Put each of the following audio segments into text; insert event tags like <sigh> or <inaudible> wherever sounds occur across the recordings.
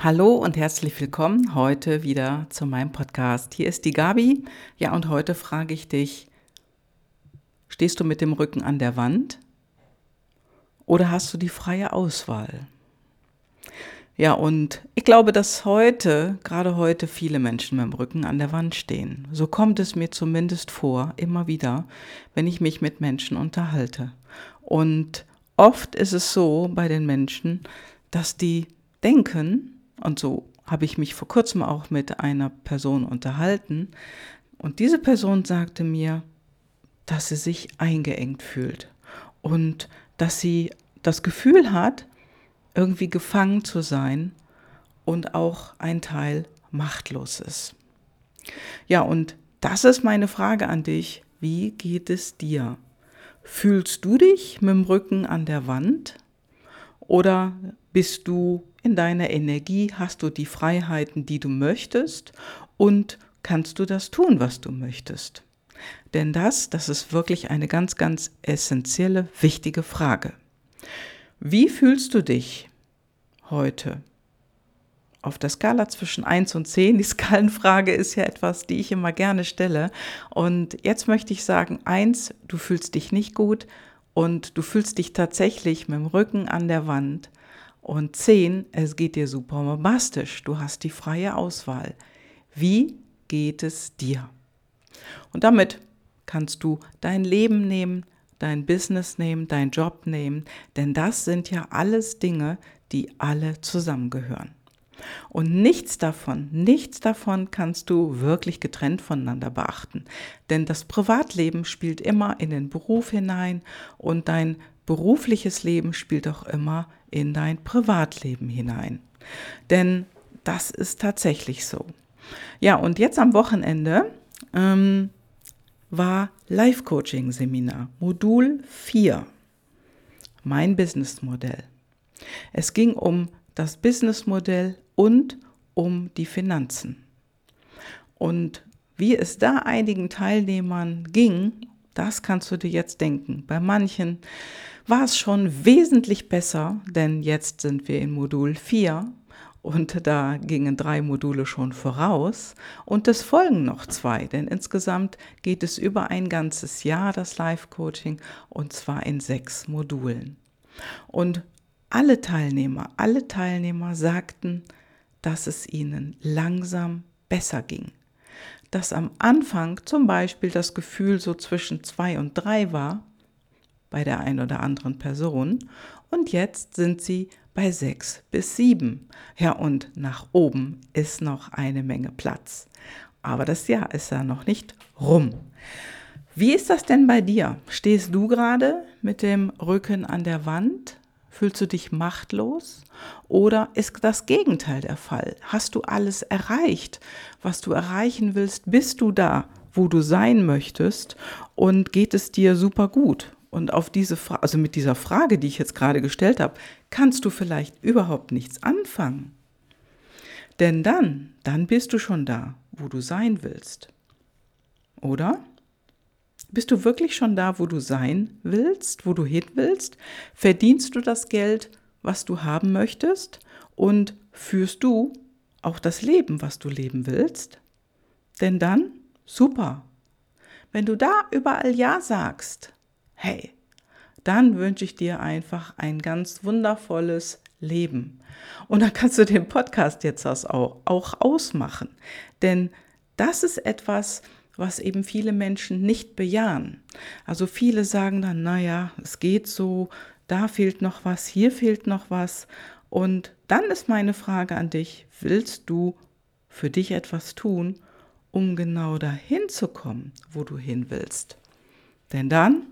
Hallo und herzlich willkommen heute wieder zu meinem Podcast. Hier ist die Gabi. Ja, und heute frage ich dich, stehst du mit dem Rücken an der Wand oder hast du die freie Auswahl? Ja, und ich glaube, dass heute, gerade heute, viele Menschen mit dem Rücken an der Wand stehen. So kommt es mir zumindest vor, immer wieder, wenn ich mich mit Menschen unterhalte. Und oft ist es so bei den Menschen, dass die denken, und so habe ich mich vor kurzem auch mit einer Person unterhalten. Und diese Person sagte mir, dass sie sich eingeengt fühlt und dass sie das Gefühl hat, irgendwie gefangen zu sein und auch ein Teil machtlos ist. Ja, und das ist meine Frage an dich. Wie geht es dir? Fühlst du dich mit dem Rücken an der Wand oder bist du in deiner Energie, hast du die Freiheiten, die du möchtest und kannst du das tun, was du möchtest? Denn das, das ist wirklich eine ganz, ganz essentielle, wichtige Frage. Wie fühlst du dich heute? Auf der Skala zwischen 1 und 10, die <laughs> Skalenfrage ist ja etwas, die ich immer gerne stelle. Und jetzt möchte ich sagen, 1, du fühlst dich nicht gut und du fühlst dich tatsächlich mit dem Rücken an der Wand. Und zehn, es geht dir super bombastisch. Du hast die freie Auswahl. Wie geht es dir? Und damit kannst du dein Leben nehmen, dein Business nehmen, dein Job nehmen, denn das sind ja alles Dinge, die alle zusammengehören. Und nichts davon, nichts davon kannst du wirklich getrennt voneinander beachten. Denn das Privatleben spielt immer in den Beruf hinein und dein berufliches Leben spielt auch immer in dein Privatleben hinein. Denn das ist tatsächlich so. Ja, und jetzt am Wochenende ähm, war Live-Coaching-Seminar, Modul 4, mein Businessmodell. Es ging um das Businessmodell und um die Finanzen. Und wie es da einigen Teilnehmern ging, das kannst du dir jetzt denken. Bei manchen war es schon wesentlich besser, denn jetzt sind wir in Modul 4 und da gingen drei Module schon voraus und es folgen noch zwei, denn insgesamt geht es über ein ganzes Jahr das Live-Coaching und zwar in sechs Modulen. Und alle Teilnehmer, alle Teilnehmer sagten, dass es ihnen langsam besser ging. Dass am Anfang zum Beispiel das Gefühl so zwischen zwei und drei war, bei der einen oder anderen Person und jetzt sind sie bei sechs bis sieben. Ja, und nach oben ist noch eine Menge Platz. Aber das Jahr ist ja noch nicht rum. Wie ist das denn bei dir? Stehst du gerade mit dem Rücken an der Wand? Fühlst du dich machtlos? Oder ist das Gegenteil der Fall? Hast du alles erreicht, was du erreichen willst? Bist du da, wo du sein möchtest? Und geht es dir super gut? Und auf diese Frage, also mit dieser Frage, die ich jetzt gerade gestellt habe, kannst du vielleicht überhaupt nichts anfangen. Denn dann, dann bist du schon da, wo du sein willst. Oder? Bist du wirklich schon da, wo du sein willst, wo du hin willst? Verdienst du das Geld, was du haben möchtest? Und führst du auch das Leben, was du leben willst? Denn dann, super. Wenn du da überall Ja sagst, hey, dann wünsche ich dir einfach ein ganz wundervolles Leben. Und dann kannst du den Podcast jetzt auch, auch ausmachen. Denn das ist etwas, was eben viele Menschen nicht bejahen. Also viele sagen dann, naja, es geht so, da fehlt noch was, hier fehlt noch was. Und dann ist meine Frage an dich, willst du für dich etwas tun, um genau dahin zu kommen, wo du hin willst? Denn dann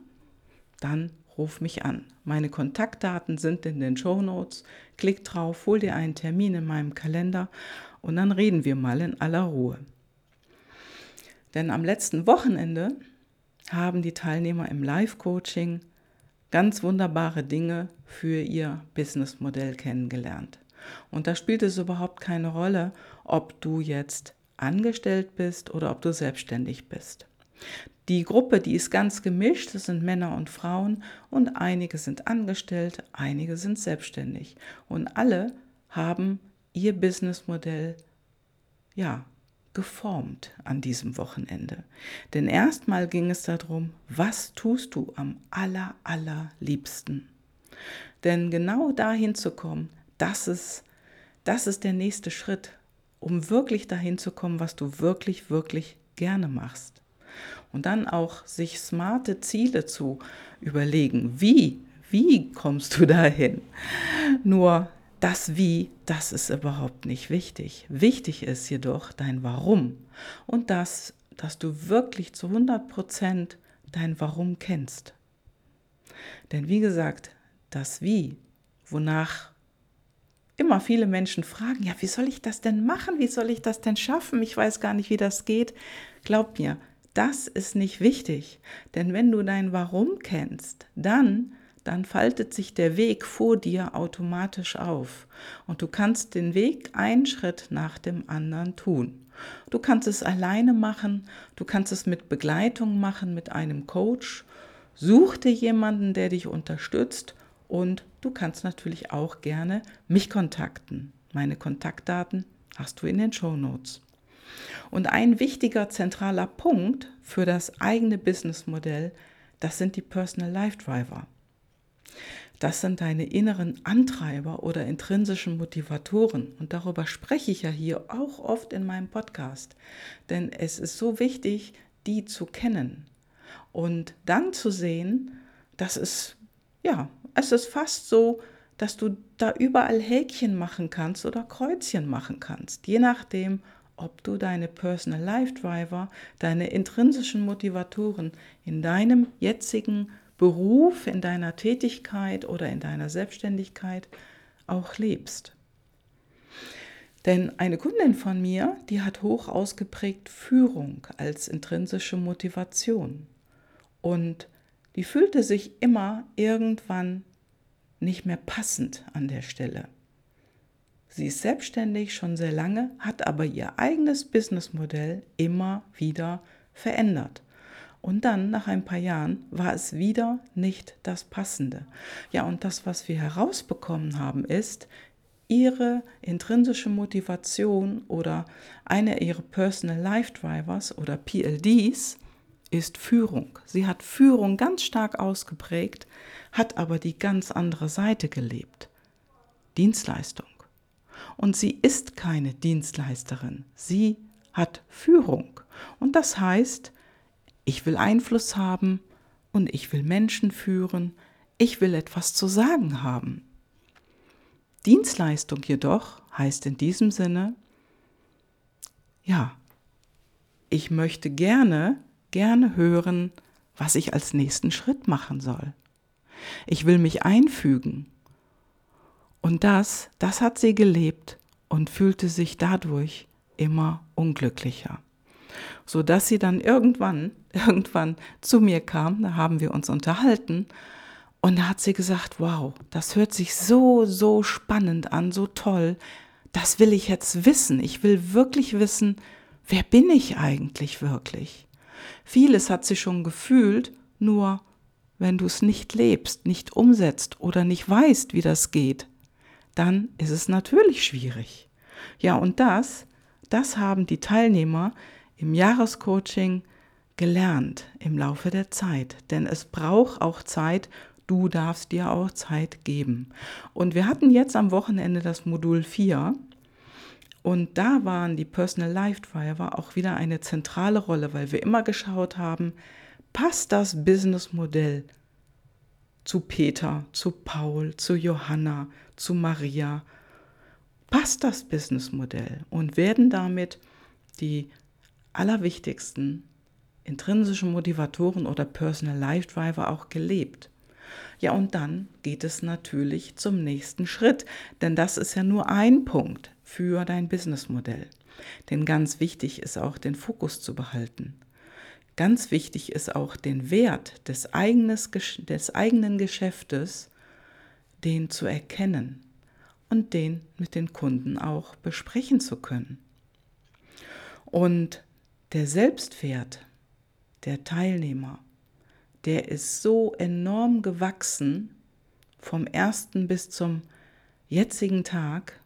dann ruf mich an. Meine Kontaktdaten sind in den Show Notes. Klick drauf, hol dir einen Termin in meinem Kalender und dann reden wir mal in aller Ruhe. Denn am letzten Wochenende haben die Teilnehmer im Live-Coaching ganz wunderbare Dinge für ihr Businessmodell kennengelernt. Und da spielt es überhaupt keine Rolle, ob du jetzt angestellt bist oder ob du selbstständig bist. Die Gruppe, die ist ganz gemischt, das sind Männer und Frauen und einige sind angestellt, einige sind selbstständig und alle haben ihr Businessmodell ja geformt an diesem Wochenende. Denn erstmal ging es darum, was tust du am aller allerliebsten? Denn genau dahin zu kommen, das ist das ist der nächste Schritt, um wirklich dahin zu kommen, was du wirklich wirklich gerne machst. Und dann auch sich smarte Ziele zu überlegen. Wie wie kommst du dahin? Nur das Wie, das ist überhaupt nicht wichtig. Wichtig ist jedoch dein Warum und das, dass du wirklich zu 100 Prozent dein Warum kennst. Denn wie gesagt, das Wie, wonach immer viele Menschen fragen, ja, wie soll ich das denn machen? Wie soll ich das denn schaffen? Ich weiß gar nicht, wie das geht. Glaub mir, das ist nicht wichtig. Denn wenn du dein Warum kennst, dann dann faltet sich der Weg vor dir automatisch auf und du kannst den Weg einen Schritt nach dem anderen tun. Du kannst es alleine machen, du kannst es mit Begleitung machen, mit einem Coach. Such dir jemanden, der dich unterstützt und du kannst natürlich auch gerne mich kontakten. Meine Kontaktdaten hast du in den Show Notes. Und ein wichtiger zentraler Punkt für das eigene Businessmodell, das sind die Personal Life Driver. Das sind deine inneren Antreiber oder intrinsischen Motivatoren. Und darüber spreche ich ja hier auch oft in meinem Podcast. Denn es ist so wichtig, die zu kennen. Und dann zu sehen, dass es, ja, es ist fast so, dass du da überall Häkchen machen kannst oder Kreuzchen machen kannst. Je nachdem, ob du deine Personal Life Driver, deine intrinsischen Motivatoren in deinem jetzigen Beruf, in deiner Tätigkeit oder in deiner Selbstständigkeit auch lebst. Denn eine Kundin von mir, die hat hoch ausgeprägt Führung als intrinsische Motivation. Und die fühlte sich immer irgendwann nicht mehr passend an der Stelle. Sie ist selbstständig schon sehr lange, hat aber ihr eigenes Businessmodell immer wieder verändert. Und dann, nach ein paar Jahren, war es wieder nicht das Passende. Ja, und das, was wir herausbekommen haben, ist, ihre intrinsische Motivation oder eine ihrer Personal Life Drivers oder PLDs ist Führung. Sie hat Führung ganz stark ausgeprägt, hat aber die ganz andere Seite gelebt. Dienstleistung. Und sie ist keine Dienstleisterin. Sie hat Führung. Und das heißt, ich will Einfluss haben und ich will Menschen führen. Ich will etwas zu sagen haben. Dienstleistung jedoch heißt in diesem Sinne, ja, ich möchte gerne, gerne hören, was ich als nächsten Schritt machen soll. Ich will mich einfügen. Und das, das hat sie gelebt und fühlte sich dadurch immer unglücklicher. So dass sie dann irgendwann, <laughs> irgendwann zu mir kam, da haben wir uns unterhalten und da hat sie gesagt, wow, das hört sich so, so spannend an, so toll, das will ich jetzt wissen, ich will wirklich wissen, wer bin ich eigentlich wirklich? Vieles hat sie schon gefühlt, nur wenn du es nicht lebst, nicht umsetzt oder nicht weißt, wie das geht, dann ist es natürlich schwierig. Ja, und das, das haben die Teilnehmer im Jahrescoaching gelernt im Laufe der Zeit. Denn es braucht auch Zeit, du darfst dir auch Zeit geben. Und wir hatten jetzt am Wochenende das Modul 4 und da waren die Personal Life Driver auch wieder eine zentrale Rolle, weil wir immer geschaut haben, passt das Businessmodell zu Peter, zu Paul, zu Johanna, zu Maria? Passt das Businessmodell und werden damit die allerwichtigsten intrinsischen Motivatoren oder Personal Life Driver auch gelebt. Ja, und dann geht es natürlich zum nächsten Schritt, denn das ist ja nur ein Punkt für dein Businessmodell. Denn ganz wichtig ist auch den Fokus zu behalten. Ganz wichtig ist auch den Wert des, eigenes, des eigenen Geschäftes, den zu erkennen und den mit den Kunden auch besprechen zu können. Und der Selbstwert der Teilnehmer, der ist so enorm gewachsen vom ersten bis zum jetzigen Tag,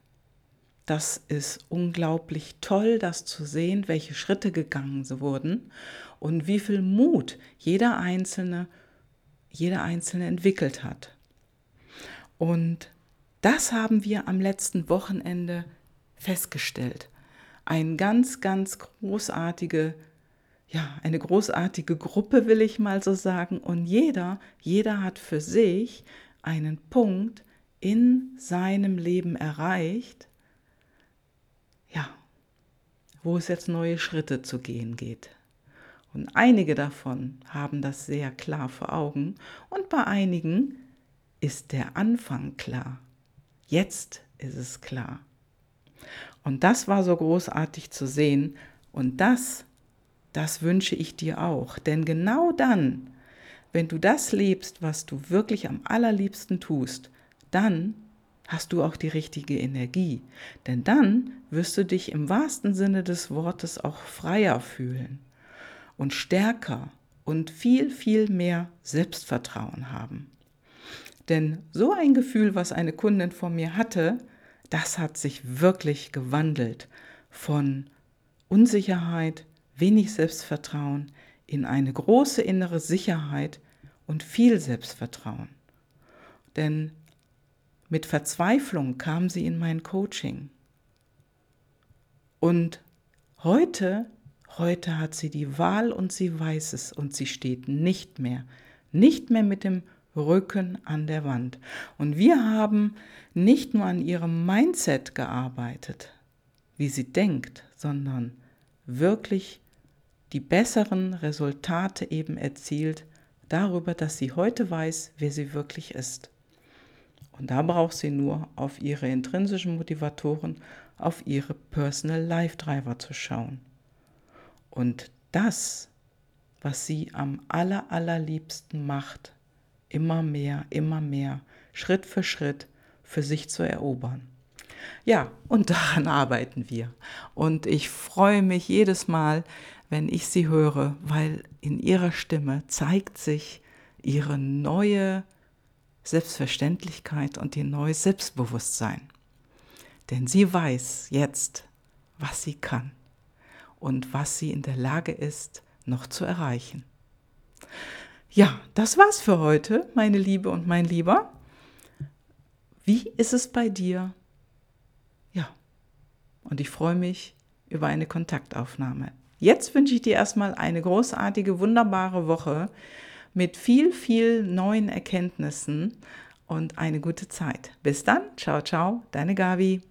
Das ist unglaublich toll, das zu sehen, welche Schritte gegangen wurden und wie viel Mut jeder Einzelne, jeder Einzelne entwickelt hat. Und das haben wir am letzten Wochenende festgestellt. Ein ganz, ganz großartige, ja, eine großartige Gruppe, will ich mal so sagen. Und jeder, jeder hat für sich einen Punkt in seinem Leben erreicht, ja, wo es jetzt neue Schritte zu gehen geht. Und einige davon haben das sehr klar vor Augen und bei einigen ist der Anfang klar. Jetzt ist es klar. Und das war so großartig zu sehen und das, das wünsche ich dir auch. Denn genau dann, wenn du das lebst, was du wirklich am allerliebsten tust, dann hast du auch die richtige Energie. Denn dann wirst du dich im wahrsten Sinne des Wortes auch freier fühlen und stärker und viel, viel mehr Selbstvertrauen haben. Denn so ein Gefühl, was eine Kundin von mir hatte, das hat sich wirklich gewandelt von Unsicherheit, wenig Selbstvertrauen in eine große innere Sicherheit und viel Selbstvertrauen. Denn mit Verzweiflung kam sie in mein Coaching. Und heute, heute hat sie die Wahl und sie weiß es und sie steht nicht mehr, nicht mehr mit dem Rücken an der Wand. Und wir haben nicht nur an ihrem Mindset gearbeitet, wie sie denkt, sondern wirklich die besseren Resultate eben erzielt darüber, dass sie heute weiß, wer sie wirklich ist. Und da braucht sie nur auf ihre intrinsischen Motivatoren, auf ihre Personal Life Driver zu schauen. Und das, was sie am aller, allerliebsten macht, immer mehr, immer mehr, Schritt für Schritt für sich zu erobern. Ja, und <laughs> daran arbeiten wir. Und ich freue mich jedes Mal, wenn ich sie höre, weil in ihrer Stimme zeigt sich ihre neue Selbstverständlichkeit und ihr neues Selbstbewusstsein. Denn sie weiß jetzt, was sie kann und was sie in der Lage ist, noch zu erreichen. Ja, das war's für heute, meine Liebe und mein Lieber. Wie ist es bei dir? Ja, und ich freue mich über eine Kontaktaufnahme. Jetzt wünsche ich dir erstmal eine großartige, wunderbare Woche mit viel, viel neuen Erkenntnissen und eine gute Zeit. Bis dann, ciao, ciao, deine Gabi.